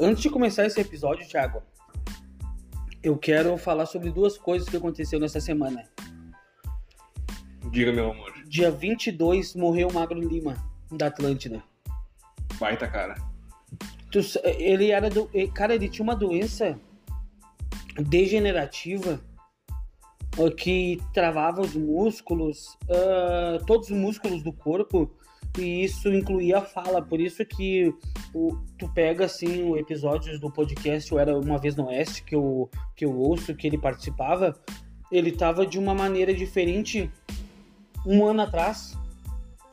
Antes de começar esse episódio, Thiago, eu quero falar sobre duas coisas que aconteceu nessa semana. Diga, meu amor. Dia 22 morreu o Magro Lima, da Atlântida. Baita cara. Tu ele era do. Cara, ele tinha uma doença degenerativa que travava os músculos, ah, todos os músculos do corpo, e isso incluía a fala. Por isso que o- tu pega assim o episódios do podcast Eu Era Uma Vez no Oeste, que eu, que eu ouço, que ele participava, ele tava de uma maneira diferente um ano atrás.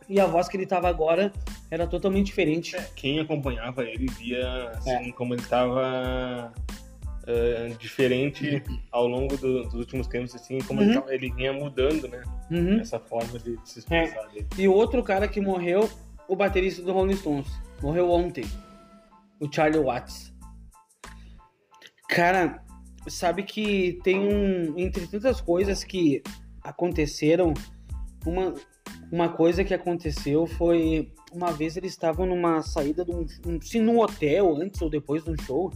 E a voz que ele tava agora era totalmente diferente. Quem acompanhava ele via assim, É. como ele estava diferente ao longo do- dos últimos tempos, assim, como ele, Uhum. ele vinha mudando, né? Uhum. Essa forma de se expressar dele. E o outro cara que morreu, o baterista do Rolling Stones. Morreu ontem. O Charlie Watts. Cara, sabe que tem um. Entre tantas coisas que aconteceram, uma, uma coisa que aconteceu foi. Uma vez eles estavam numa saída de um. um se num hotel, antes ou depois de um show.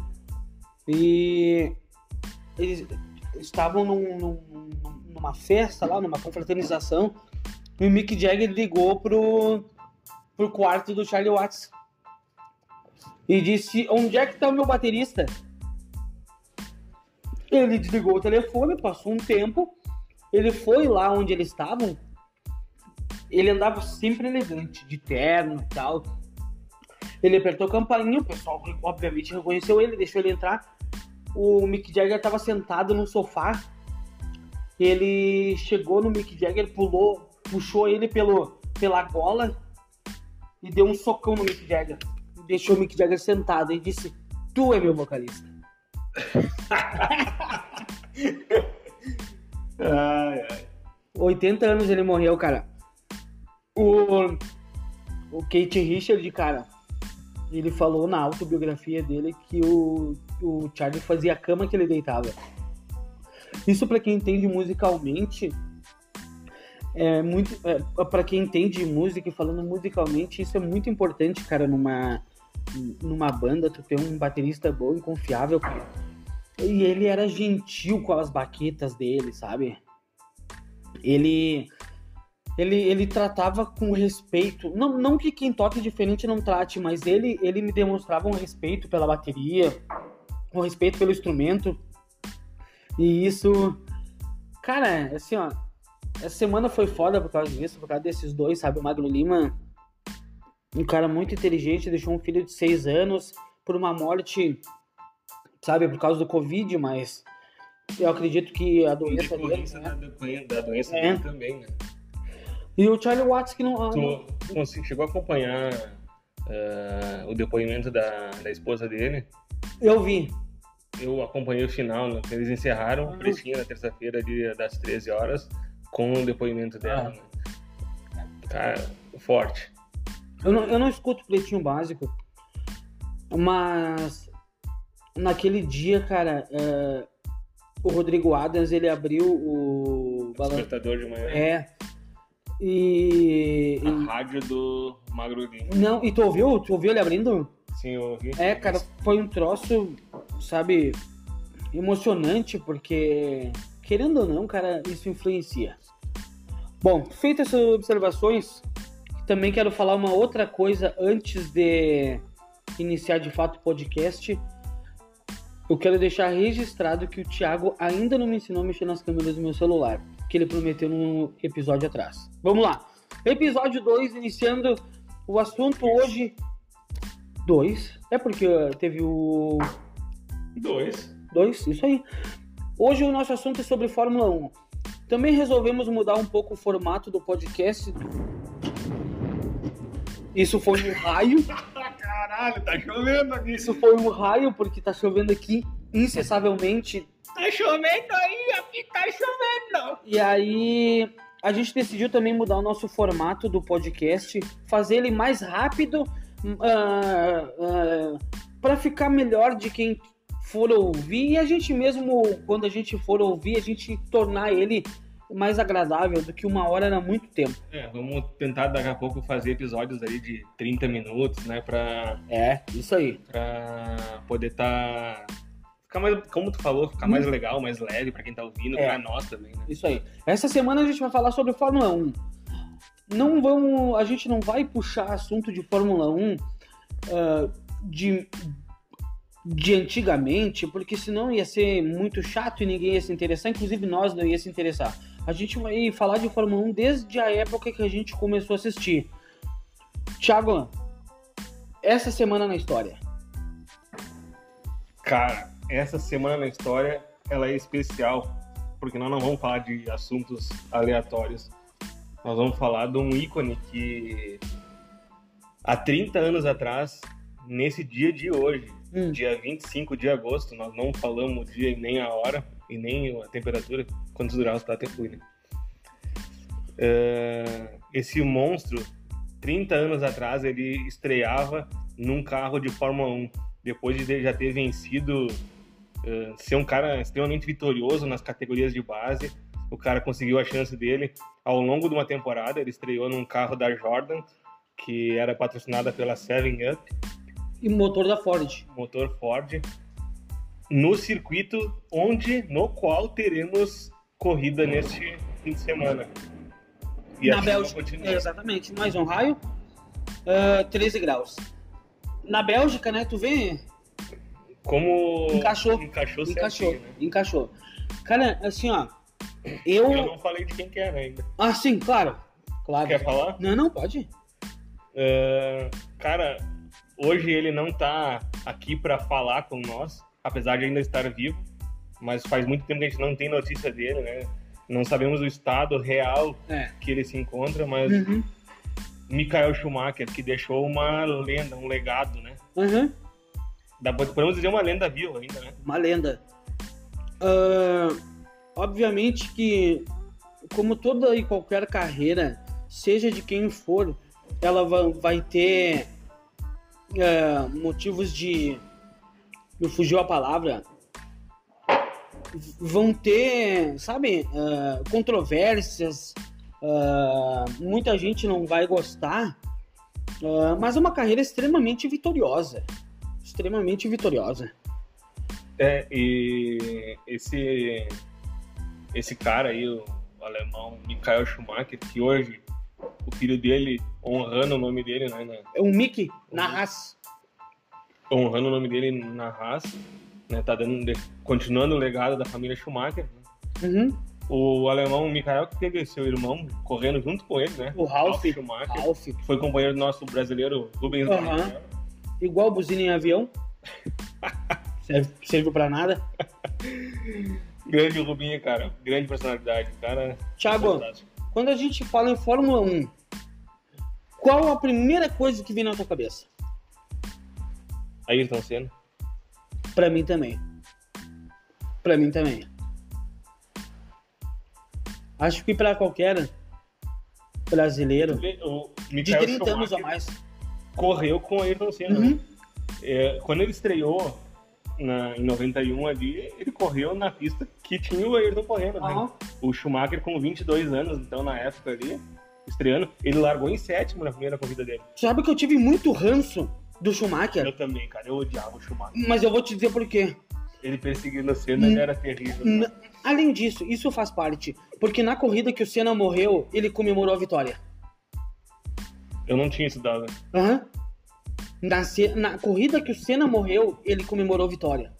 E. Eles estavam num- num- numa festa lá, numa confraternização. E o Mick Jagger ligou pro, pro quarto do Charlie Watts. E disse: Onde é que tá o meu baterista? Ele desligou o telefone, passou um tempo. Ele foi lá onde eles estavam. Ele andava sempre elegante, de terno e tal. Ele apertou a campainha, o pessoal obviamente reconheceu ele, deixou ele entrar. O Mick Jagger estava sentado no sofá. Ele chegou no Mick Jagger, pulou, puxou ele pelo, pela gola e deu um socão no Mick Jagger. Deixou o Mick Jagger sentado e disse: Tu é meu vocalista. Ai, ai. 80 anos ele morreu, cara. O, o Kate Richard, cara, ele falou na autobiografia dele que o, o Charlie fazia a cama que ele deitava. Isso pra quem entende musicalmente é muito é, para quem entende música e falando musicalmente isso é muito importante, cara, numa numa banda tu ter um baterista bom e confiável. E ele era gentil com as baquetas dele, sabe? Ele ele, ele tratava com respeito. Não, não que quem toque diferente não trate, mas ele, ele me demonstrava um respeito pela bateria, um respeito pelo instrumento. E isso. Cara, assim, ó. Essa semana foi foda por causa disso, por causa desses dois, sabe? O Magno Lima, um cara muito inteligente, deixou um filho de seis anos por uma morte, sabe, por causa do Covid, mas eu acredito que a doença dele. decorrência né? da, doença- É. dele também, né? E o Charlie Watts que não. Tu, tu consegui- chegou a acompanhar ah, o depoimento da, da esposa dele? Eu vi. Eu acompanhei o final, né? eles encerraram Ah. o pretinho na terça-feira das 13 horas com o depoimento dela. Ah. Né? Cara, forte. Eu não, eu não escuto Pretinho Básico, mas naquele dia, cara, é, o Rodrigo Adams ele abriu o Despertador de manhã. É. E, A e- rádio do Magro Lima. Não, e tu ouviu? Tu ouviu ele abrindo? Eu. É, cara, foi um troço, sabe, emocionante, porque, querendo ou não, cara, isso influencia. Bom, feitas essas observações, também quero falar uma outra coisa antes de iniciar de fato o podcast. Eu quero deixar registrado que o Thiago ainda não me ensinou a mexer nas câmeras do meu celular, que ele prometeu no episódio atrás. Vamos lá. Episódio 2, iniciando o assunto hoje. 2. É porque uh, teve o Dois. 2, isso aí. Hoje o nosso assunto é sobre Fórmula 1. Também resolvemos mudar um pouco o formato do podcast. Isso foi um raio. Caralho, tá chovendo aqui. Isso foi um raio, porque tá chovendo aqui incessavelmente. Tá chovendo aí, aqui tá chovendo. E aí a gente decidiu também mudar o nosso formato do podcast, fazer ele mais rápido, para ficar melhor de quem for ouvir e a gente mesmo, quando a gente for ouvir, a gente tornar ele mais agradável do que uma hora era muito tempo. É, vamos tentar daqui a pouco fazer episódios aí de 30 minutos, né? Pra, É, isso aí. pra poder estar. Ficar mais, como tu falou, ficar mais legal, mais leve pra quem tá ouvindo, É. pra nós também, né? Isso aí. Essa semana a gente vai falar sobre Fórmula 1. Não vamos, a gente não vai puxar assunto de Fórmula 1 ah, de, de antigamente, porque senão ia ser muito chato e ninguém ia se interessar, inclusive nós não ia se interessar. A gente vai falar de Fórmula 1 desde a época que a gente começou a assistir. Thiago, essa semana na história. Cara, essa semana na história ela é especial, porque nós não vamos falar de assuntos aleatórios. Nós vamos falar de um ícone que há 30 anos atrás, nesse dia de hoje, Hum. dia 25 de agosto, nós não falamos o dia nem a hora e nem a temperatura, quantos graus tá até fui, né? É, esse monstro, 30 anos atrás, ele estreava num carro de Fórmula 1, depois de já ter vencido, é, ser um cara extremamente vitorioso nas categorias de base, o cara conseguiu a chance dele ao longo de uma temporada, ele estreou num carro da Jordan, que era patrocinada pela Seven Up, E motor da Ford. motor Ford, no circuito onde, no qual teremos corrida neste fim de semana. E na Bélgica, é, exatamente, mais um raio, ah, 13 graus. Na Bélgica, né, tu vê, Como Encaixou. encaixou, encaixou, certinho, né? encaixou. Cara, assim, ó, Eu eu... não falei de quem que era ainda. Ah, sim, claro, claro. Quer falar? Não, não, pode. É, cara, hoje ele não tá aqui para falar com nós, apesar de ainda estar vivo, mas faz muito tempo que a gente não tem notícia dele, né? Não sabemos o estado real É. que ele se encontra, mas Uhum, Michael Schumacher, que deixou uma lenda, um legado, né? uhum, Dá, podemos dizer uma lenda viva ainda, né? uma lenda. Ah, obviamente que, como toda e qualquer carreira, seja de quem for, ela va- vai ter ah, motivos de. Me fugiu a palavra. Vão ter, sabe, ah, controvérsias. ah, muita gente não vai gostar. ah, mas é uma carreira extremamente vitoriosa. Extremamente vitoriosa. É, e esse, esse cara aí, o alemão Michael Schumacher, que hoje o filho dele, honrando o nome dele, né? na- É um Mickey na raça. honrando o nome dele na Haas, né? Tá dando, continuando o legado da família Schumacher. né? Uhum. O alemão Michael, que teve seu irmão correndo junto com ele, né? O Ralph. Schumacher. Ralph. que Foi companheiro do nosso brasileiro Rubens Aham. Barrichello. Igual buzina em avião. Serve, serviu pra nada. Grande Rubinho, cara. Grande personalidade. Cara, Thiago, fantástico. quando a gente fala em Fórmula 1, qual a primeira coisa que vem na tua cabeça? Ayrton Senna. Pra mim também. Pra mim também. Acho que pra qualquer brasileiro O de Michael 30 anos ou Schumacher mais. correu com Ayrton Senna. Uhum. É, quando ele estreou na, em 91 ali, ele correu na pista que tinha o Ayrton correndo. né? O Schumacher com 22 anos, então na época ali, estreando, ele largou em sétimo na primeira corrida dele. Sabe que eu tive muito ranço do Schumacher? Eu também, cara, eu odiava o Schumacher. Mas eu vou te dizer por quê. Ele perseguindo o Senna, ele era terrível. N- Além disso, isso faz parte. Porque na corrida que o Senna morreu, ele comemorou a vitória. Eu não tinha estudado. Aham. Na, na corrida que o Senna morreu, ele comemorou a vitória.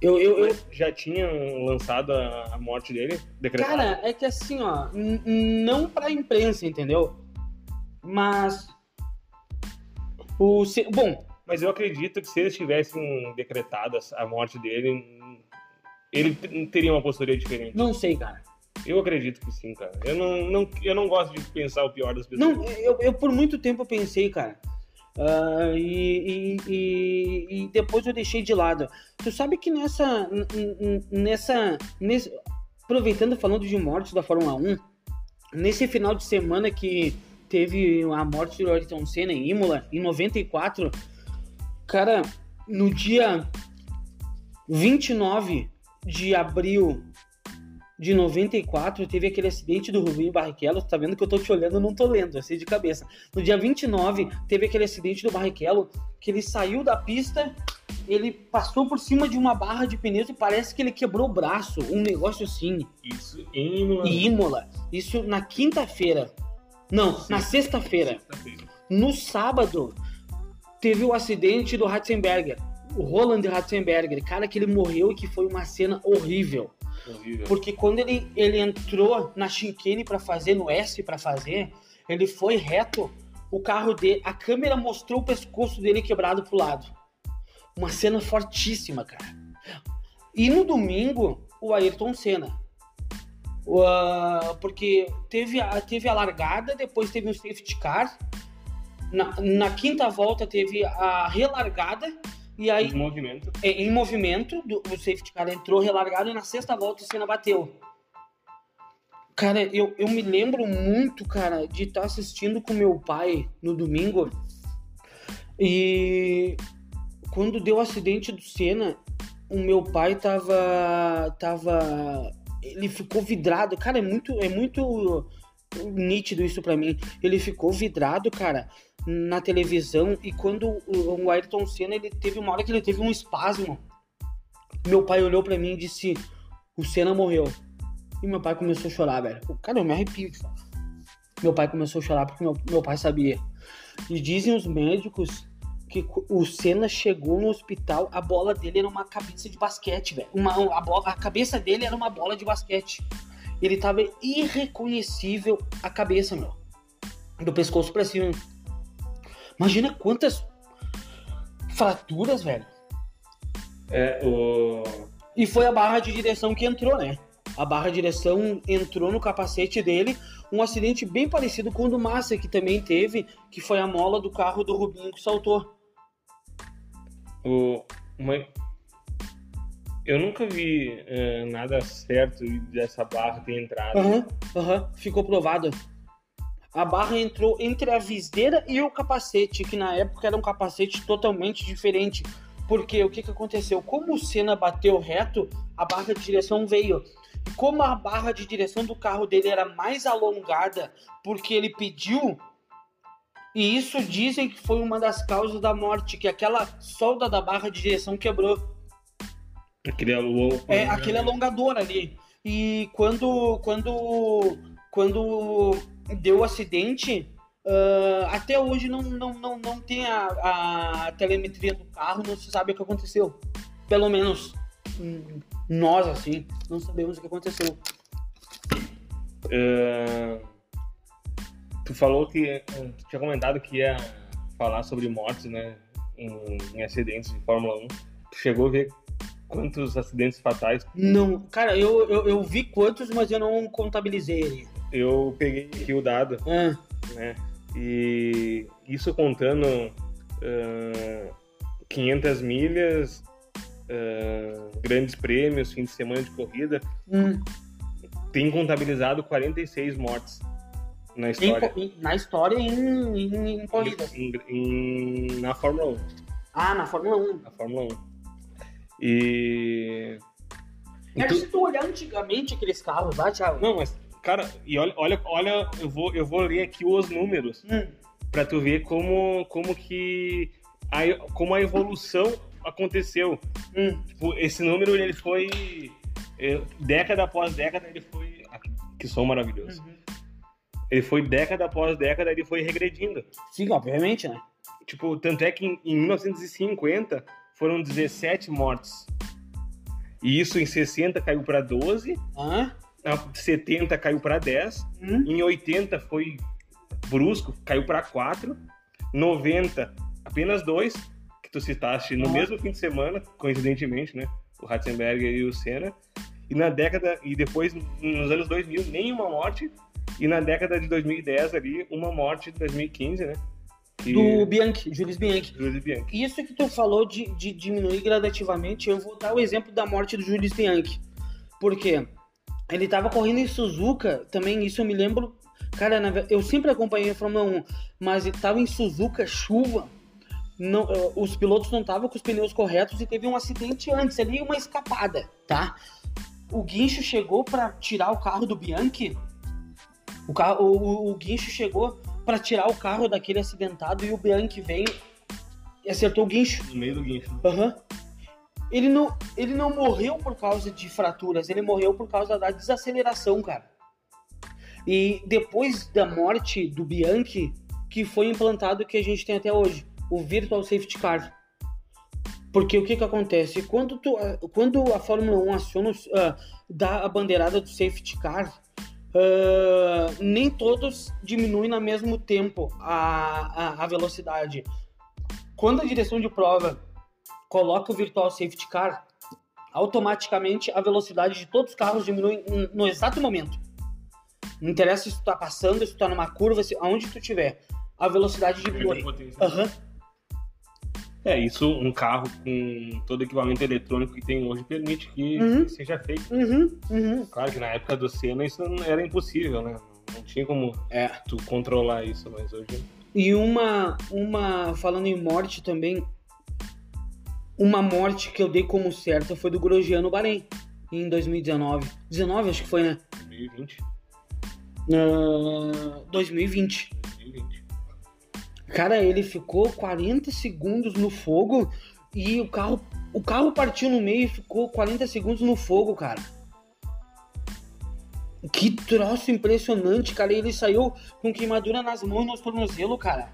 Eu, eu, eu- já tinham lançado a, a morte dele? Decretado? Cara, é que assim, ó, não pra imprensa, entendeu? Mas. O. Bom, Mas eu acredito que se eles tivessem decretado a morte dele, ele teria uma postura diferente. não sei, cara. Eu acredito que sim, cara. Eu não, não, eu não gosto de pensar o pior das pessoas. Não, eu, eu por muito tempo pensei, cara. Ah, e, e- e- depois eu deixei de lado. Tu sabe que nessa. nessa. Nesse, aproveitando falando de mortes da Fórmula 1, nesse final de semana que teve a morte do Ayrton Senna em Imola, em 94, cara, no dia 29 de abril de 94, teve aquele acidente do Rubinho Barrichello. Tá vendo que eu tô te olhando, não tô lendo, assim de cabeça. No dia 29, teve aquele acidente do Barrichello, que ele saiu da pista, ele passou por cima de uma barra de pneus e parece que ele quebrou o braço, um negócio assim. Isso em Imola. Imola. Isso na quinta-feira. Não, na sexta-feira. No sábado, teve o acidente do Ratzenberger. O Roland Ratzenberger, cara que ele morreu e que foi uma cena horrível. Horrível. Porque quando ele, ele entrou na chicane para fazer, no S para fazer, ele foi reto, o carro dele, a câmera mostrou o pescoço dele quebrado pro lado. Uma cena fortíssima, cara. E no domingo, o Ayrton Senna. Uh, porque teve a, teve a largada, depois teve um safety car. Na, na quinta volta teve a relargada e aí Em movimento. é, em movimento, do, o safety car entrou relargado e na sexta volta o Senna bateu. Cara, eu, eu me lembro muito, cara, de estar assistindo com meu pai no domingo. E quando deu o acidente do Senna, o meu pai tava. tava. Ele ficou vidrado. Cara, é muito, é muito nítido isso pra mim. Ele ficou vidrado, cara, na televisão. E quando o, Ayrton Senna, ele teve uma hora que ele teve um espasmo. Meu pai olhou pra mim e disse: O Senna morreu. E meu pai começou a chorar, velho. Cara, eu me arrepio. Meu pai começou a chorar porque meu, meu pai sabia. E dizem os médicos que o Senna chegou no hospital, a bola dele era uma cabeça de basquete, velho. Uma, a, bola, a cabeça dele era uma bola de basquete. Ele tava irreconhecível a cabeça, meu. Do pescoço pra cima. Imagina quantas fraturas, velho. É, o. E foi a barra de direção que entrou, né? A barra de direção entrou no capacete dele. Um acidente bem parecido com o do Massa, que também teve, que foi a mola do carro do Rubinho que saltou. o uma... Eu nunca vi eh, nada certo dessa barra ter entrado. Aham, aham, ficou provado. A barra entrou entre a viseira e o capacete, que na época era um capacete totalmente diferente. Porque o que, que aconteceu? Como o Senna bateu reto, a barra de direção veio. E como a barra de direção do carro dele era mais alongada, porque ele pediu, e isso dizem que foi uma das causas da morte, que aquela solda da barra de direção quebrou. Aquele. É, aquele alongador ali. E quando, quando, quando deu o acidente, ah, até hoje não, não, não, não tem a, a telemetria do carro, não se sabe o que aconteceu. Pelo menos hum, nós, assim, não sabemos o que aconteceu. Eh, tu falou que. Tu tinha comentado que ia falar sobre mortes, né? Em, em acidentes de Fórmula 1. Tu chegou a ver quantos acidentes fatais? Não, cara, eu, eu, eu vi quantos, mas eu não contabilizei ele. Eu peguei aqui o dado, Ah, né? E isso contando ah, 500 milhas, ah, grandes prêmios, fim de semana de corrida, hum. tem contabilizado 46 mortes na história. em- na história e em, em, em corridas. Em- na Fórmula 1. Ah, na Fórmula 1. Na Fórmula 1. E. e Cara, tu- se tu olhar antigamente aqueles carros lá, Thiago. Não, mas, cara, e olha, olha, olha eu, vou, eu vou ler aqui os números Hum. pra tu ver como, como que. A, como a evolução aconteceu. Hum. Tipo, esse número ele foi. eh, Década após década, ele foi. ah, Que som maravilhoso. Uhum. Ele foi década após década, ele foi regredindo. Sim, obviamente, né? Tipo, tanto é que em, em 1950 foram 17 mortes. E isso em 60 caiu para 12, Hã? Na 70 caiu para 10, Hum? em 80 foi brusco, caiu para 4, 90 apenas 2, que tu citaste no Ah. mesmo fim de semana, coincidentemente, né? O Ratzenberger e o Senna. E na década, e depois nos anos 2000, nenhuma morte. E na década de 2010 ali, uma morte de 2015, né? Que... Do Bianchi, Jules Bianchi. Júlio Bianchi. Isso que tu falou de, de diminuir gradativamente, eu vou dar o exemplo da morte do Jules Bianchi. Por quê? Ele tava correndo em Suzuka, também isso eu me lembro. Cara, eu sempre acompanhei a Fórmula 1, mas tava em Suzuka, chuva. Não, eh, os pilotos não estavam com os pneus corretos e teve um acidente antes ali, uma escapada, tá? o guincho chegou para tirar o carro do Bianchi. O, carro, o, o guincho chegou para tirar o carro daquele acidentado e o Bianchi vem e acertou o guincho. No meio do guincho. Aham. Ele não, ele não morreu por causa de fraturas, ele morreu por causa da desaceleração, cara. E depois da morte do Bianchi, que foi implantado o que a gente tem até hoje, o Virtual Safety Car. Porque o que que acontece? Quando, tu, quando a Fórmula 1 aciona, uh, dá a bandeirada do Safety Car, uh, nem todos diminuem no mesmo tempo a, a, a velocidade. Quando a direção de prova coloca o Virtual Safety Car, automaticamente a velocidade de todos os carros diminui no exato momento. Não interessa se tu tá passando, se tu tá numa curva, se, aonde tu estiver. A velocidade diminui. Aham. É, isso um carro com todo o equipamento eletrônico que tem hoje permite que Uhum. seja feito. Uhum, uhum. Claro que na época do Senna isso não era impossível, né? Não tinha como É. tu controlar isso, mas hoje. E uma, uma, falando em morte também, uma morte que eu dei como certa foi do Grosjeano Bahrein, em 2019. 19, acho que foi, né? 2020. Ah, 2020. 2020. Cara, ele ficou 40 segundos no fogo e o carro, o carro partiu no meio e ficou 40 segundos no fogo, cara. Que troço impressionante, cara. Ele saiu com queimadura nas mãos e nos tornozelos, cara.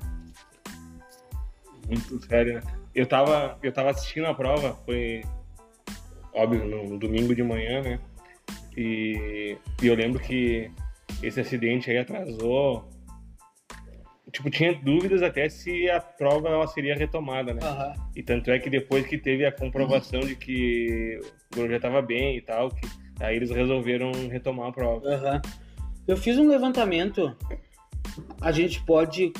Muito sério. né? Eu tava, eu tava assistindo a prova, foi óbvio, no domingo de manhã, né? E, e eu lembro que esse acidente aí atrasou. Tipo, tinha dúvidas até se a prova ela seria retomada, né? Aham. E tanto é que depois que teve a comprovação de que o Grosjean estava bem e tal, que aí eles resolveram retomar a prova. Aham. Eu fiz um levantamento. A gente pode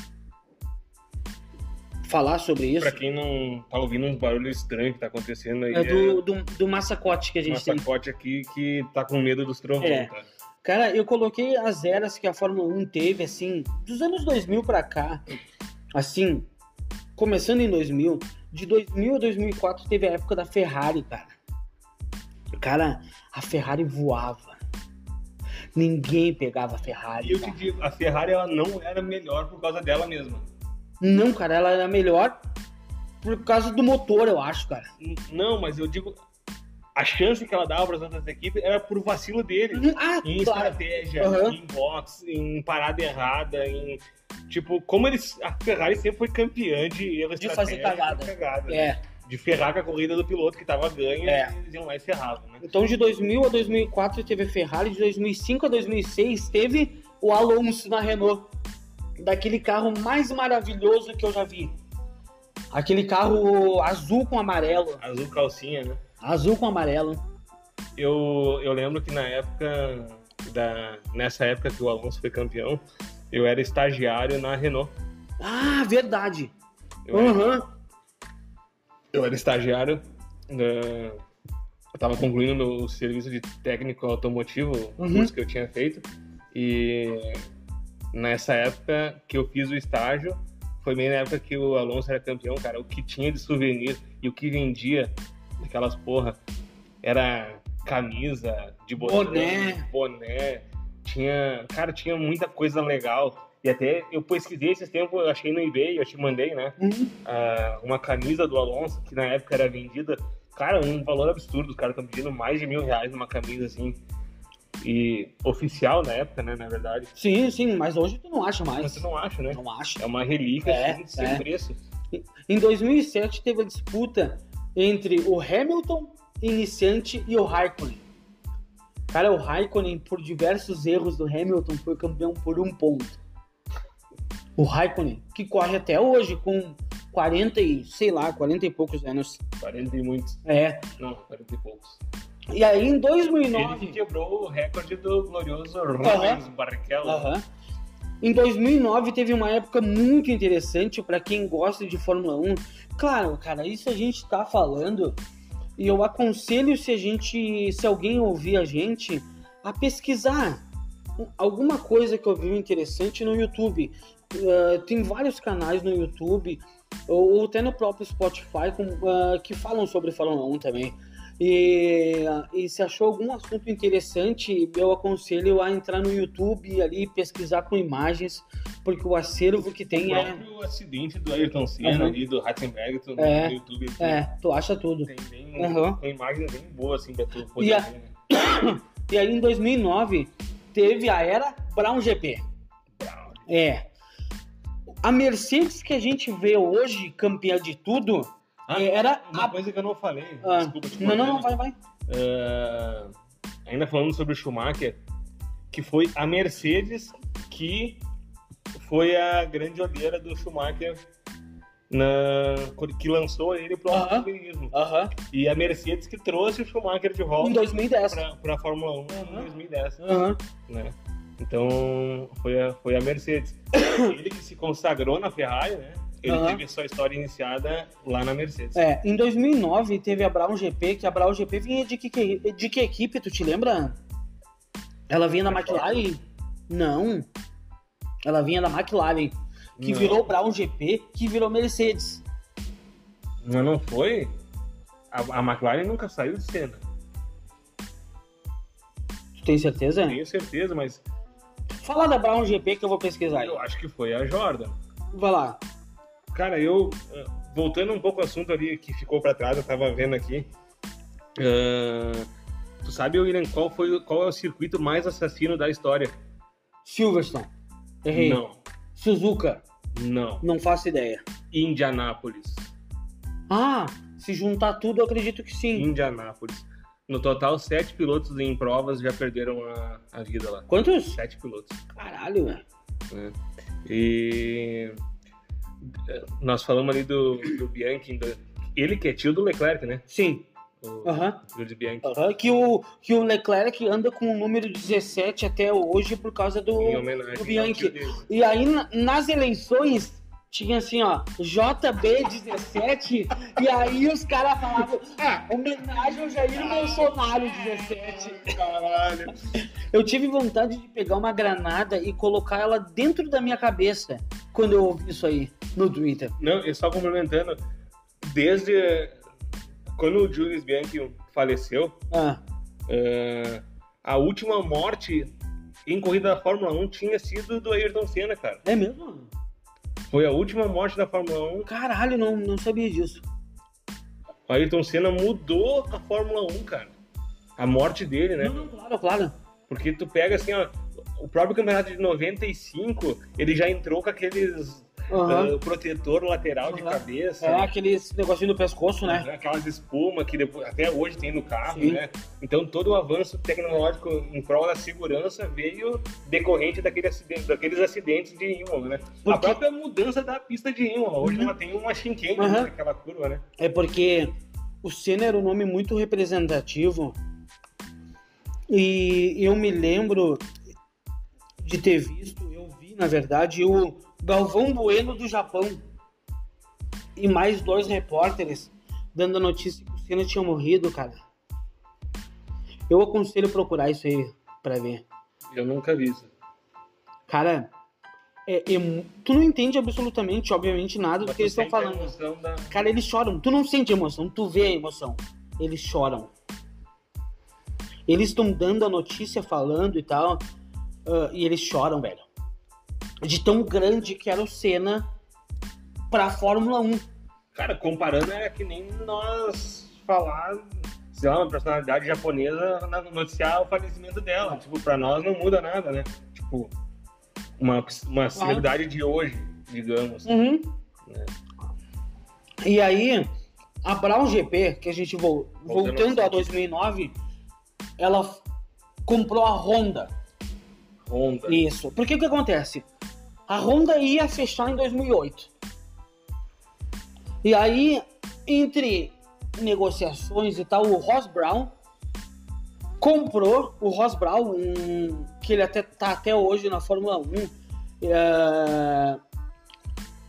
falar sobre isso. Pra quem não tá ouvindo uns barulhos estranhos que tá acontecendo aí, É do, do, do massacote que a gente tem. sacote aqui que tá com medo dos trovões, É. tá? Cara, eu coloquei as eras que a Fórmula 1 teve, assim, dos anos 2000 pra cá. Assim, começando em 2000, de 2000 a 2004 teve a época da Ferrari, cara. Cara, a Ferrari voava. Ninguém pegava a Ferrari. E eu te digo, a Ferrari ela não era melhor por causa dela mesma. Não, cara, ela era melhor por causa do motor, eu acho, cara. Não, mas eu digo, a chance que ela dava para as outras equipes era por vacilo deles. Ah, Em claro. estratégia, Aham. em box, em parada errada, em. Tipo, como eles. A Ferrari sempre foi campeã de erro De fazer cagada. cagada. É. De ferrar com a corrida do piloto que tava ganha É. e eles iam lá e ferravam, né? Então, de 2000 a 2004 teve a Ferrari, de 2005 a 2006 teve o Alonso na Renault. Daquele carro mais maravilhoso que eu já vi. Aquele carro azul com amarelo. Azul calcinha, né? Azul com amarelo. Eu, eu lembro que na época. Da, nessa época que o Alonso foi campeão, eu era estagiário na Renault. Ah, verdade. Eu era Aham. Eu era estagiário, da... eu tava concluindo meu serviço de técnico automotivo, o Uhum. curso que eu tinha feito, e nessa época que eu fiz o estágio, foi bem na época que o Alonso era campeão, cara, o que tinha de souvenir e o que vendia daquelas porra era camisa de botão, Boné. boné, tinha, cara, tinha muita coisa legal. E até eu pesquisei esses tempos, eu achei no eBay, eu te mandei, né? Uhum. ah, uma camisa do Alonso, que na época era vendida, cara, um valor absurdo. Os caras estão pedindo mais de mil reais numa camisa assim. E oficial na época, né? Na verdade. Sim, sim, mas hoje tu não acha Mas mais. você não acha, né? Não acha. É uma relíquia É, assim, sem é. preço. Em 2007 teve a disputa entre o Hamilton iniciante e o Raikkonen. Cara, o Raikkonen, por diversos erros do Hamilton, foi campeão por um ponto. O Raikkonen, que corre até hoje com 40 e, sei lá, 40 e poucos anos. 40 e muitos. É. Não, 40 e poucos. E aí em Ele 2009... que quebrou o recorde do glorioso Rubens Barrichello. Aham. Em 2009 teve uma época muito interessante para quem gosta de Fórmula 1. Claro, cara, isso a gente tá falando e eu aconselho se a gente, se alguém ouvir a gente, a pesquisar alguma coisa que eu vi interessante no YouTube. Uh, tem vários canais no YouTube ou, ou até no próprio Spotify com, uh, que falam sobre Fórmula 1 também. E, e se achou algum assunto interessante, eu aconselho a entrar no YouTube ali pesquisar com imagens, porque o acervo que tem o é. próprio acidente do Ayrton Senna Uhum. ali, do Ratzenberg, tu, É, no YouTube. tu É, tu acha tudo. Tem bem, Uhum. com imagens bem boas, assim, pra tu poder E a- ver, né? E aí em 2009 teve a era Brown GP. É. A Mercedes que a gente vê hoje, campeã de tudo, Ah, era Uma a. coisa que eu não falei, Ah, desculpa te não, não, não, vai, vai. Ah, ainda falando sobre o Schumacher, que foi a Mercedes que foi a grande olheira do Schumacher na, que lançou ele pro Aham. automobilismo. Aham. E a Mercedes que trouxe o Schumacher de Em volta 2010. pra, pra Fórmula 1 em Aham. 2010. Aham. né? Então, foi a, foi a Mercedes. Ele que se consagrou na Ferrari, né? Ele Aham. teve sua história iniciada lá na Mercedes. É, em 2009 teve a Brown GP, que a Brown GP vinha de que, de que equipe, tu te lembra? Ela vinha da McLaren? Não. Ela vinha da McLaren, que Não. virou Brown GP, que virou Mercedes. Mas não foi? A, a McLaren nunca saiu de cena. Tu tem certeza? Tenho certeza, mas Fala da Brown GP que eu vou pesquisar aí. eu acho que foi a Jordan. Vai lá. Cara, eu. eh, Voltando um pouco ao assunto ali que ficou pra trás, eu tava vendo aqui. ah, tu sabe, William, qual, foi, qual é o circuito mais assassino da história? Silverstone. Errei. Não, Suzuka. não. Não faço ideia. Indianápolis. Ah, se juntar tudo, eu acredito que sim. Indianápolis. No total, sete pilotos em provas já perderam a, a vida lá. Quantos? Sete pilotos. Caralho, velho. né? E nós falamos ali do, do Bianchi, do- ele que é tio do Leclerc, né? Sim. O Aham. Jules Bianchi. Aham, Que, o, que o Leclerc anda com o número 17 até hoje por causa do. Em homenagem o ao Bianchi. E aí, na- nas eleições, tinha assim, ó, JB17, e aí os caras falavam, ah, homenagem ao Jair Bolsonaro 17. Caralho. Eu tive vontade de pegar uma granada e colocar ela dentro da minha cabeça quando eu ouvi isso aí no Twitter. Não, e só complementando, desde quando o Julius Bianchi faleceu, Ah, eh, a última morte em corrida da Fórmula 1 tinha sido do Ayrton Senna, cara. é mesmo? Foi a última morte da Fórmula 1 Caralho, não, não sabia disso. O Ayrton Senna mudou a Fórmula 1, cara. A morte dele, né? Não, não, claro, claro. Porque tu pega assim, ó, o próprio campeonato de 95, ele já entrou com aqueles Aham. ah, protetor lateral de Aham. cabeça. É aqueles negocinho do pescoço, né? Aquelas espumas que depois, até hoje tem no carro, Sim. né? Então todo o avanço tecnológico em prol da segurança veio decorrente daquele acidente, daqueles acidentes de Imola, né? A Porque- própria mudança da pista de Imola. Hoje ela tem uma chinqueira Uhum. naquela curva, né? É porque o Senna era um nome muito representativo e eu me lembro de ter visto, eu vi na verdade, o Galvão Bueno do Japão e mais dois repórteres dando a notícia que o Senna tinha morrido, cara. Eu aconselho procurar isso aí pra ver. Eu nunca vi isso. Cara, é, é tu não entende absolutamente, obviamente, nada do Mas que eles estão falando. da- Cara, eles choram. Tu não sente emoção, tu vê a emoção. Eles choram. Eles estão dando a notícia, falando e tal, ah, e eles choram, velho. De tão grande que era o Senna pra Fórmula 1. Cara, comparando é que nem nós falar, sei lá, uma personalidade japonesa noticiar o falecimento dela. Tipo, pra nós não muda nada, né? Tipo, uma, uma celebridade de hoje, digamos. Uhum. É. E aí, a Brown GP, que a gente vol- Voltando voltando a 2009, ela comprou a Honda. Honda. Isso. Porque o que acontece? A Honda ia fechar em 2008. E aí, entre negociações e tal, o Ross Brown comprou o Ross Brown, um- que ele até tá até hoje na Fórmula 1. é,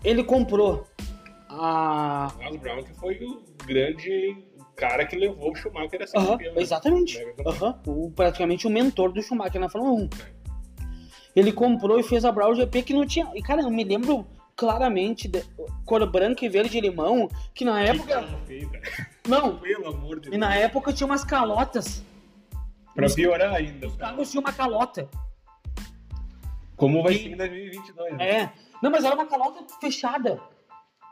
ele comprou a. Ross Brown, que foi o grande cara que levou o Schumacher a ser Aham, campeão. né? exatamente. Mega campeão. Aham, o, praticamente o mentor do Schumacher na Fórmula 1. Ele comprou e fez a Brown GP que não tinha. E cara, eu me lembro claramente de- cor branca e verde e limão, que na Que época. feio. Não, Pelo amor de e Deus. na época tinha umas calotas. Pra piorar ainda. Os carros tinham uma calota. Como vai E- ser em 2022, né? É. Não, mas era uma calota fechada.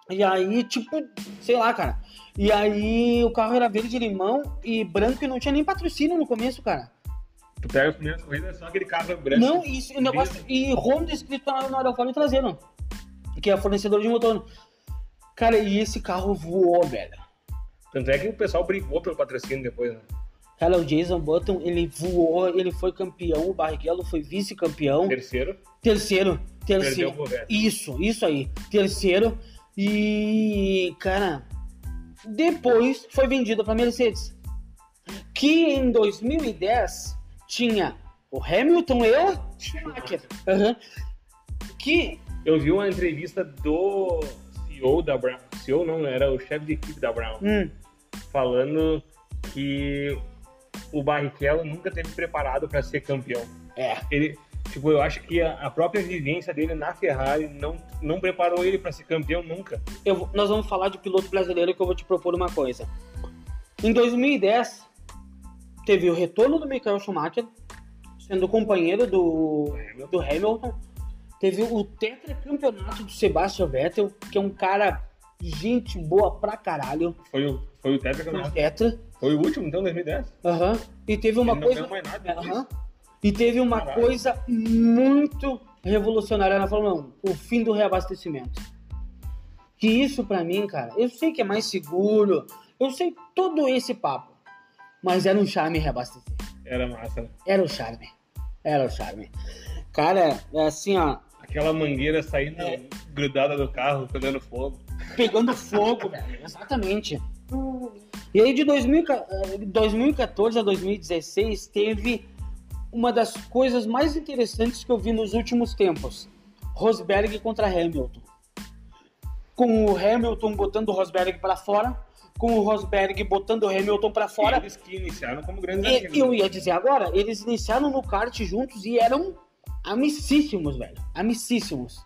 E aí, tipo, sei lá, cara. E aí o carro era verde e limão e branco e não tinha nem patrocínio no começo, cara. Tu pega as primeiras corridas, é só aquele carro branco. Não, isso, o negócio. E Honda escrito na, no aerofólio traseiro. Que é fornecedor de motor. Cara, e esse carro voou, velho. Tanto é que o pessoal brigou pelo patrocínio depois, né? Cara, o Jason Button, ele voou, ele foi campeão, o Barrichello foi vice-campeão. Terceiro, Terceiro, terceiro. Isso, isso aí. Terceiro. E, cara, depois foi vendido para Mercedes. Que em 2010 tinha o Hamilton e o Schumacher. Aham. Que, Eu vi uma entrevista do CEO da Brown. CEO não, era o chefe de equipe da Brown. hum, Falando que o Barrichello nunca teve preparado para ser campeão. é, Ele, tipo, eu acho que a, a própria vivência dele na Ferrari não, não preparou ele para ser campeão nunca. eu nós vamos falar de piloto brasileiro que eu vou te propor uma coisa. Em 2010, teve o retorno do Michael Schumacher, sendo companheiro do, do Hamilton. Teve o tetracampeonato do Sebastian Vettel, que é um cara gente boa pra caralho. Foi o, foi o Tetra Foi campeão. tetra. Foi o último, então, 2010. Aham. E teve uma Ele não coisa. ganhou mais nada. Aham. E teve uma Caralho. coisa muito revolucionária na Fórmula 1, o fim do reabastecimento. Que isso pra mim, cara, eu sei que é mais seguro, eu sei todo esse papo, mas era um charme reabastecer. Era massa, né? Era o charme. Era o charme. Cara, é assim, ó, Aquela mangueira saindo É. grudada do carro, pegando fogo. pegando fogo, velho. Exatamente. E aí de 2000 eh, 2014 a 2016 teve uma das coisas mais interessantes que eu vi nos últimos tempos. Rosberg contra Hamilton. Com o Hamilton botando o Rosberg para fora, com o Rosberg botando o Hamilton para fora. Eles que iniciaram como grandes E, amigos. eu ia dizer agora, eles iniciaram no kart juntos e eram amicíssimos, velho. Amicíssimos.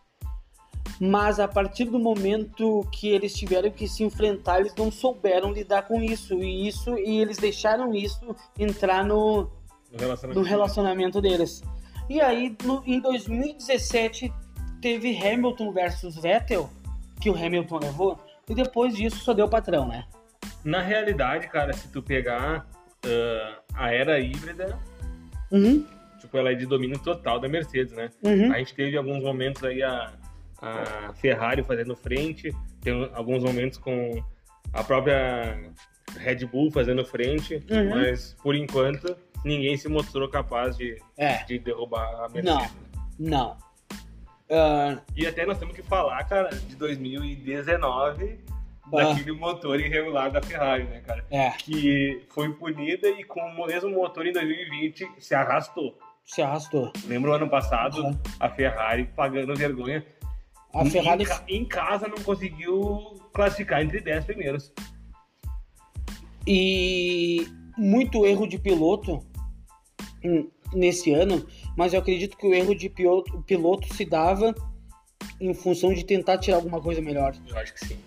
Mas a partir do momento que eles tiveram que se enfrentar, eles não souberam lidar com isso. E isso e eles deixaram isso entrar no, No relacionamento. no relacionamento deles. E aí, no- em 2017, teve Hamilton versus Vettel, que o Hamilton levou. E depois disso só deu patrão, né? Na realidade, cara, se tu pegar ah, a era híbrida, Uhum, tipo, ela é de domínio total da Mercedes, né? uhum. A gente teve alguns momentos aí a, a Ferrari fazendo frente, tem alguns momentos com a própria Red Bull fazendo frente, Uhum. mas por enquanto ninguém se mostrou capaz de, É, de derrubar a Mercedes. não. Ah, E até nós temos que falar, cara, de 2019, Ah. daquele motor irregular da Ferrari, né, cara? é, Que foi punida e com o mesmo motor em 2020 se arrastou. se arrastou. Lembra o ano passado, Uhum. a Ferrari pagando vergonha. A Ferrari Em, em casa não conseguiu classificar entre 10 primeiros. e muito erro de piloto nesse ano, mas eu acredito que o erro de piloto, piloto se dava em função de tentar tirar alguma coisa melhor. Eu acho que sim.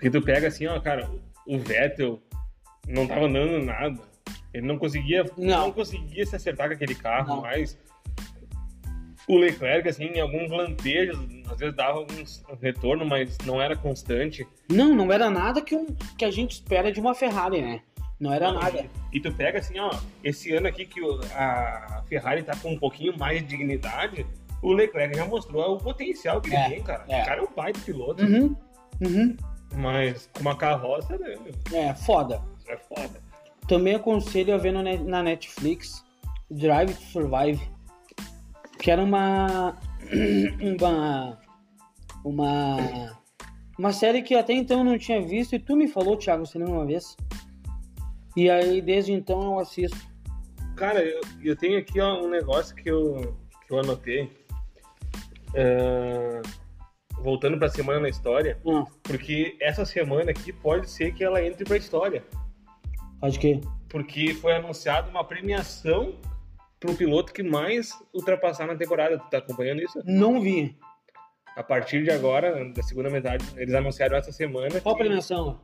Porque tu pega assim, ó, cara, o Vettel não tava andando nada. Ele não conseguia, Não. não. conseguia se acertar com aquele carro Não. mais. O Leclerc, assim, em alguns lampejos, às vezes dava alguns retorno, mas não era constante. Não, não era nada que, um, que a gente espera de uma Ferrari, né? Não era nada. E tu pega assim, ó, esse ano aqui que o- a Ferrari tá com um pouquinho mais de dignidade, o Leclerc já mostrou o potencial que ele É, tem, cara. é. O cara é um pai do piloto, Uhum, uhum. Mas com uma carroça, né, É, foda. é foda. Também aconselho a ver no na Netflix Drive to Survive, que era uma uma uma uma série que até então eu não tinha visto e tu me falou, Thiago, você uma vez? E aí desde então eu assisto. Cara, eu, eu tenho aqui ó, um negócio que eu, que eu anotei. É, voltando pra semana na história, Ah, porque essa semana aqui pode ser que ela entre pra história. pode que Porque foi anunciada uma premiação pro piloto que mais ultrapassar na temporada. Tu tá acompanhando isso? não vi. a partir de agora, da segunda metade, eles anunciaram essa semana. Qual a que premiação?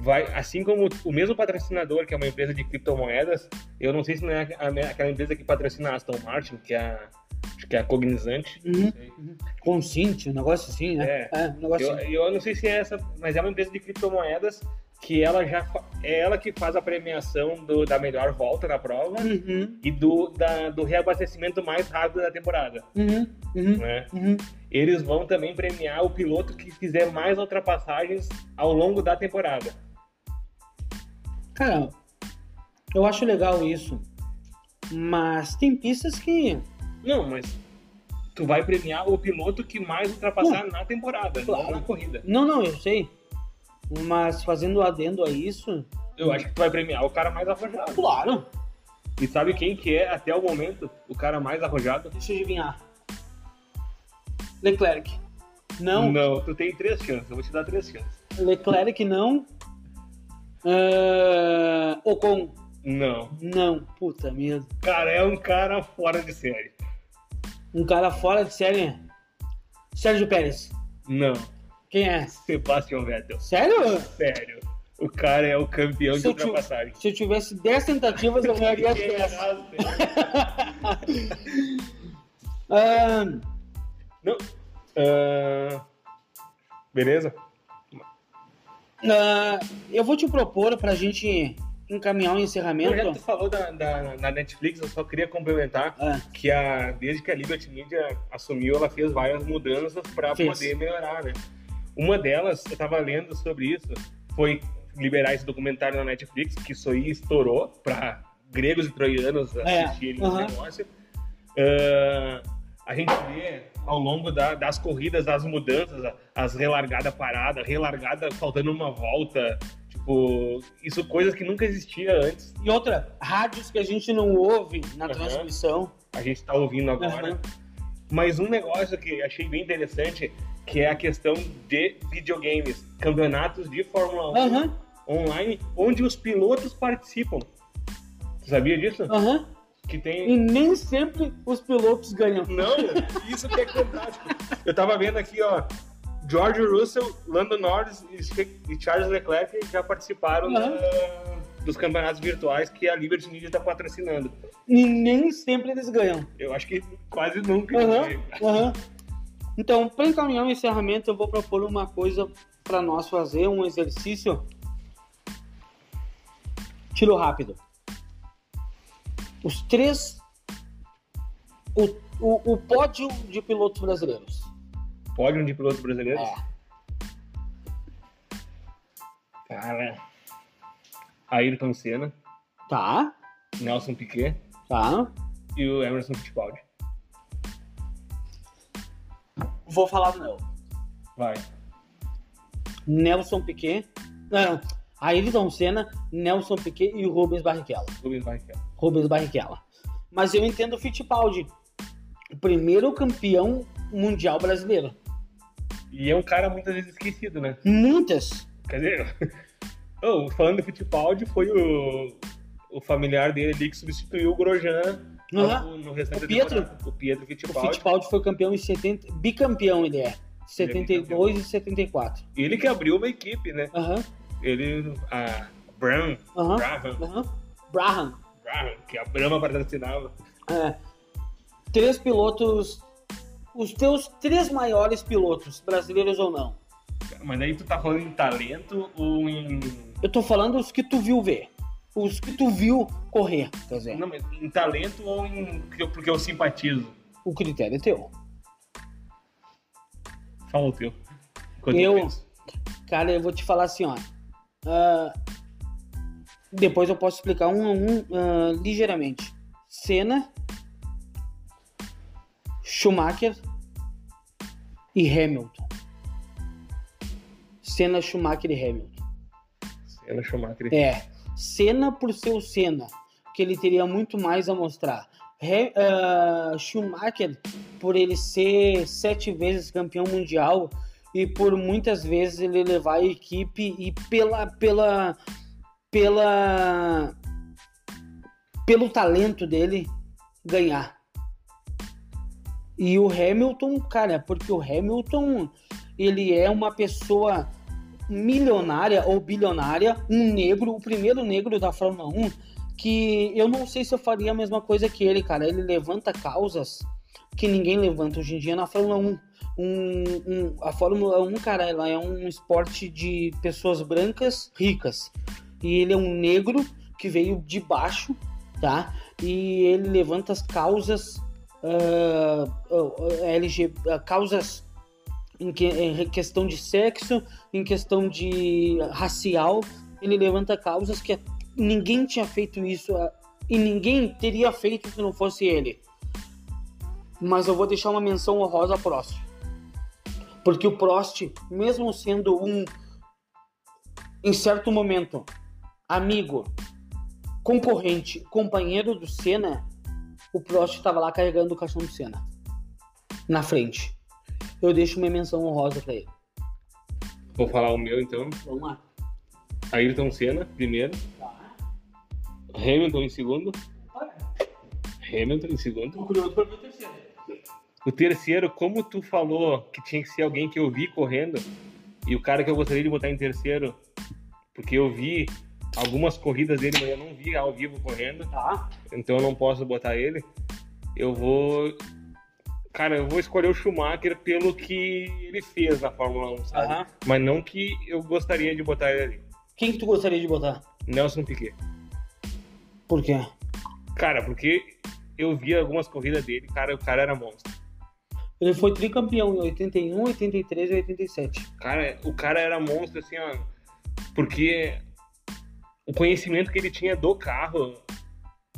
Vai, assim como o mesmo patrocinador, que é uma empresa de criptomoedas, eu não sei se não é aquela empresa que patrocina a Aston Martin, que é a, que é a Cognizante. Uhum. sei. Consciente, um negócio assim, né? É. um negócio Eu, assim. eu não sei se é essa, mas é uma empresa de criptomoedas que ela já é ela que faz a premiação do- da melhor volta na prova Uhum, e do, da- do reabastecimento mais rápido da temporada, uhum, uhum, né? Eles vão também premiar o piloto que fizer mais ultrapassagens ao longo da temporada. Cara, eu acho legal isso. Mas tem pistas que. Não, mas tu vai premiar o piloto que mais ultrapassar na temporada, Claro. não na corrida. Não, não, eu sei. Mas fazendo adendo a isso. Eu acho que tu vai premiar o cara mais arrojado. Claro! E sabe quem que é, até o momento, o cara mais arrojado? Deixa eu adivinhar. Leclerc. Não. Não, tu tem três chances, eu vou te dar três chances. Leclerc não. Ah, Ocon. Não. Não. Puta merda. Cara, é um cara fora de série. Um cara fora de série. Sérgio Pérez. Não. Quem é? Sebastian Vettel. Sério? Sério. O cara é o campeão Se de ultrapassagem. Se eu tivesse 10 tentativas, eu ganharia as 10. Ah, Não. Ah, beleza? ah, eu vou te propor pra gente encaminhar o Já que encerramento. tu falou da, da, da Netflix, eu só queria complementar Ah, que a, desde que a Liberty Media assumiu, ela fez várias mudanças para poder melhorar, né? Uma delas, eu tava lendo sobre isso, foi liberar esse documentário na Netflix, que isso aí estourou para gregos e troianos É, assistirem aham. o negócio. Ah, a gente vê ao longo da- das corridas as mudanças, as relargada parada, relargada faltando uma volta, tipo, isso coisas que nunca existia antes. e outra, rádios que a gente não ouve na Aham. transmissão. a gente está ouvindo agora. Aham. Mas um negócio que achei bem interessante, que é a questão de videogames, campeonatos de Fórmula 1 Aham, online, onde os pilotos participam. Você sabia disso? aham. Que tem. E nem sempre os pilotos ganham. Não, isso que é fantástico. Eu tava vendo aqui, ó. George Russell, Lando Norris e Charles Leclerc já participaram Aham. da- dos campeonatos virtuais que a Liberty Media está patrocinando. E nem sempre eles ganham. Eu acho que quase nunca. Aham, aham. Então, para encaminhar o encerramento, eu vou propor uma coisa para nós fazer, um exercício. Tiro rápido. Os três. O, o, o pódio de pilotos brasileiros. Pódio de pilotos brasileiros? É. Cara. Ayrton Senna, Tá, Nelson Piquet tá. e o Emerson Fittipaldi. Vou falar não. Vai. Nelson Piquet. Não, Ayrton Senna, Nelson Piquet e Rubens Barrichello. Rubens Barrichello. Rubens Barrichello. Mas eu entendo o Fittipaldi. O primeiro campeão mundial brasileiro. E é um cara muitas vezes esquecido, né? Muitas. Quer dizer, oh, falando do Fittipaldi, foi o, o familiar dele ali que substituiu o Grosjean Aham. no, no restante O Pietro? O Pietro O Fittipaldi. Fittipaldi foi campeão em 70. Bicampeão ele é. 72 e 74. Ele que abriu uma equipe, né? Aham. Ele, a Brown, Aham. Brabham, Aham. Braham. Que a Brahma patrocinava. É. Três pilotos. Os teus três maiores pilotos, brasileiros ou não. Mas aí tu tá falando em talento ou em. Eu tô falando os que tu viu ver. Os que tu viu correr, quer dizer. Não, mas em talento ou em. porque eu- eu simpatizo? O critério é teu. Fala o teu. Eu- penso. Cara, eu vou te falar assim, ó. Ah, depois eu posso explicar um a um ah, ligeiramente. Senna, Schumacher e Hamilton. Senna, Schumacher e Hamilton. Senna Schumacher. É, Senna por ser o Senna, que ele teria muito mais a mostrar. He- ah, Schumacher por ele ser sete vezes campeão mundial e por muitas vezes ele levar a equipe e pela pela pela pelo talento dele ganhar. E o Hamilton, cara, porque o Hamilton, ele é uma pessoa milionária ou bilionária, um negro, o primeiro negro da Fórmula 1, que eu não sei se eu faria a mesma coisa que ele, cara. Ele levanta causas que ninguém levanta hoje em dia na Fórmula 1. Um, um, a Fórmula 1, cara, ela é um esporte de pessoas brancas ricas. E ele é um negro que veio de baixo, tá? E ele levanta as causas uh, uh, LG, uh, causas em, que, em questão de sexo, em questão de racial, ele levanta causas que ninguém tinha feito isso e ninguém teria feito se não fosse ele. Mas eu vou deixar uma menção honrosa Prost. Porque o Prost, mesmo sendo um, em certo momento, amigo, concorrente, companheiro do Senna, o Prost estava lá carregando o caixão do Senna na frente. Eu deixo uma menção honrosa para ele. Vou falar o meu então. Vamos lá. Ayrton Senna, primeiro. Tá. Hamilton em segundo. Hamilton em segundo. Tô curioso para o terceiro. O terceiro, como tu falou que tinha que ser alguém que eu vi correndo, e o cara que eu gostaria de botar em terceiro, porque eu vi algumas corridas dele, mas eu não vi ao vivo correndo, Tá. então eu não posso botar ele. Eu vou. Cara, eu vou escolher o Schumacher pelo que ele fez na Fórmula 1, sabe? Mas não que eu gostaria de botar ele ali. Quem que tu gostaria de botar? Nelson Piquet. Por quê? Cara, porque eu vi algumas corridas dele, cara, o cara era monstro. Ele foi tricampeão em 81, 83 e 87. Cara, o cara era monstro, assim, ó. Porque o conhecimento que ele tinha do carro,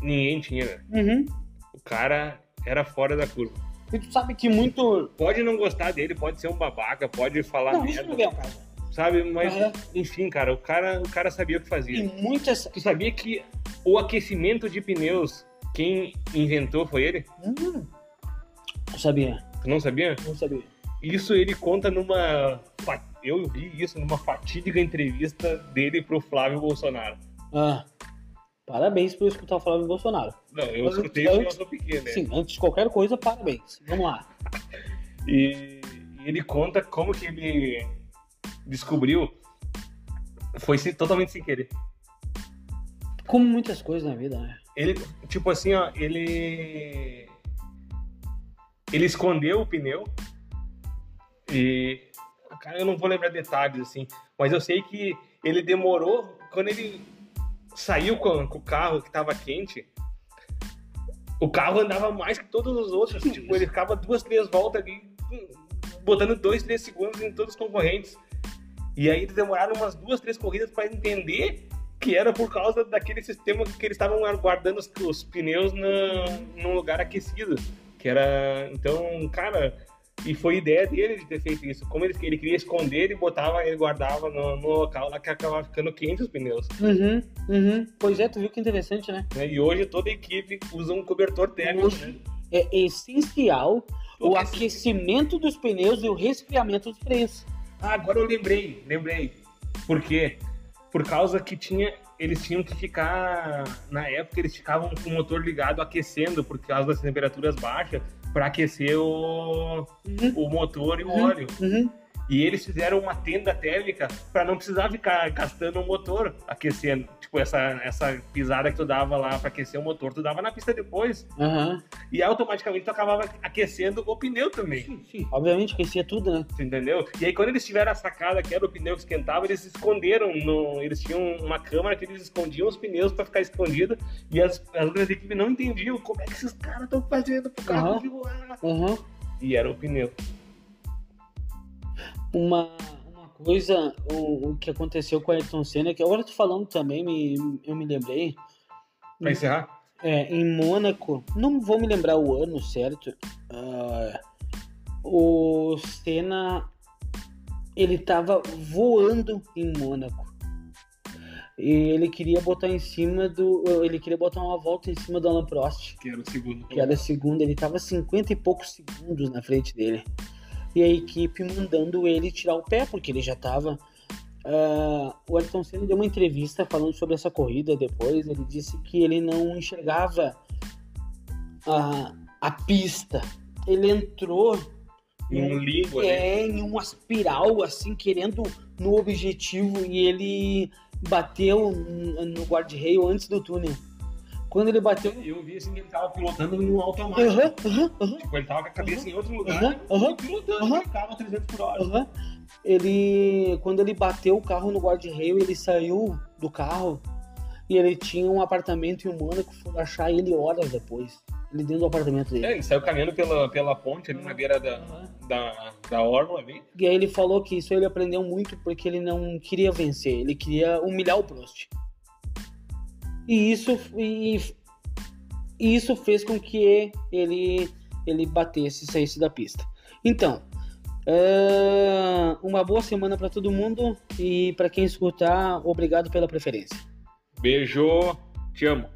ninguém tinha, né? Uhum. O cara era fora da curva. E tu sabe que muito. Pode não gostar dele, pode ser um babaca, pode falar Não, isso não merda, vem ao caso. sabe? Mas, Aham. enfim, cara, o cara, o cara sabia o que E fazia. muitas. Tu sabia que o aquecimento de pneus, quem inventou foi ele? Hum. Não sabia, Tu não sabia? não sabia. Isso ele conta numa. Eu vi isso numa fatídica entrevista dele pro Flávio Bolsonaro. Ah, parabéns por escutar falar do Bolsonaro. Não, eu Mas escutei antes- o Nelson Piquet, né? Sim, antes de qualquer coisa, parabéns. Vamos lá. E, e ele conta como que ele descobriu. Foi sem- totalmente sem querer. Como muitas coisas na vida, né? Ele, tipo assim, ó, ele. Ele escondeu o pneu. E. Cara, eu não vou lembrar detalhes, assim. Mas eu sei que ele demorou. Quando ele saiu com, com o carro que tava quente. O carro andava mais que todos os outros. tipo, ele ficava duas, três voltas ali. Botando dois, três segundos em todos os concorrentes. E aí eles demoraram umas duas, três corridas para entender que era por causa daquele sistema que eles estavam guardando os, os pneus na, num lugar aquecido. Que era. Então, cara. E foi ideia dele de ter feito isso. Como ele, ele queria esconder, ele botava, ele guardava no, no local lá que acabava ficando quente os pneus. Uhum, uhum. Pois é, tu viu que interessante, né? né? E hoje toda equipe usa um cobertor térmico. Né? É essencial o O aquecimento dos pneus e o resfriamento dos freios. Ah, agora eu lembrei, lembrei. Por quê? Por causa que tinha, eles tinham que ficar, na época eles ficavam com o motor ligado aquecendo por causa das temperaturas baixas para aquecer o, Uhum, o motor e o uhum, óleo. uhum. E eles fizeram uma tenda térmica para não precisar ficar gastando o motor aquecendo. Tipo, essa, essa pisada que tu dava lá para aquecer o motor, tu dava na pista depois. Aham. E automaticamente tu acabava aquecendo o pneu também. Sim, sim. Obviamente aquecia tudo, né? Tu entendeu? E aí, quando eles tiveram a sacada que era o pneu que esquentava, eles se esconderam. No... Eles tinham uma câmera que eles escondiam os pneus pra ficar escondido. E as, as outras equipes não entendiam como é que esses caras estão fazendo pro carro Aham. voar. Aham. E era o pneu. Uma, uma coisa, o, o que aconteceu com a Ayrton Senna, que agora eu tô falando também, me, eu me lembrei. Pra encerrar? É, em Mônaco, não vou me lembrar o ano certo. ah, o Senna ele tava voando em Mônaco. E ele queria botar em cima do. Ele queria botar uma volta em cima do Alan Prost, Que era o segundo. que era segundo. Ele tava 50 e poucos segundos na frente dele. E a equipe mandando ele tirar o pé, porque ele já tava. Ah, o Ayrton Senna deu uma entrevista falando sobre essa corrida depois. Ele disse que ele não enxergava a, a pista ele entrou Em um ali. é, em uma espiral, assim, querendo no objetivo e ele bateu no no guarda-reio antes do túnel. Quando ele bateu. Eu vi assim que ele tava pilotando no automático. Aham, aham, Tipo, ele tava com a cabeça em outro lugar. E pilotando aquele carro a 300 por hora. Ele. Quando ele bateu o carro no guarda-reio, ele saiu do carro e ele tinha um apartamento em um Mônaco, foram achar ele horas depois. Ele dentro do apartamento dele. É, ele saiu caminhando pela, pela ponte ali na beira da, Aham. da, da orla ali. E aí ele falou que isso ele aprendeu muito porque ele não queria vencer, ele queria humilhar o Prost. E isso, e, e isso fez com que ele, ele batesse e saísse da pista. Então, é, uma boa semana para todo mundo e para quem escutar, obrigado pela preferência. Beijo, te amo.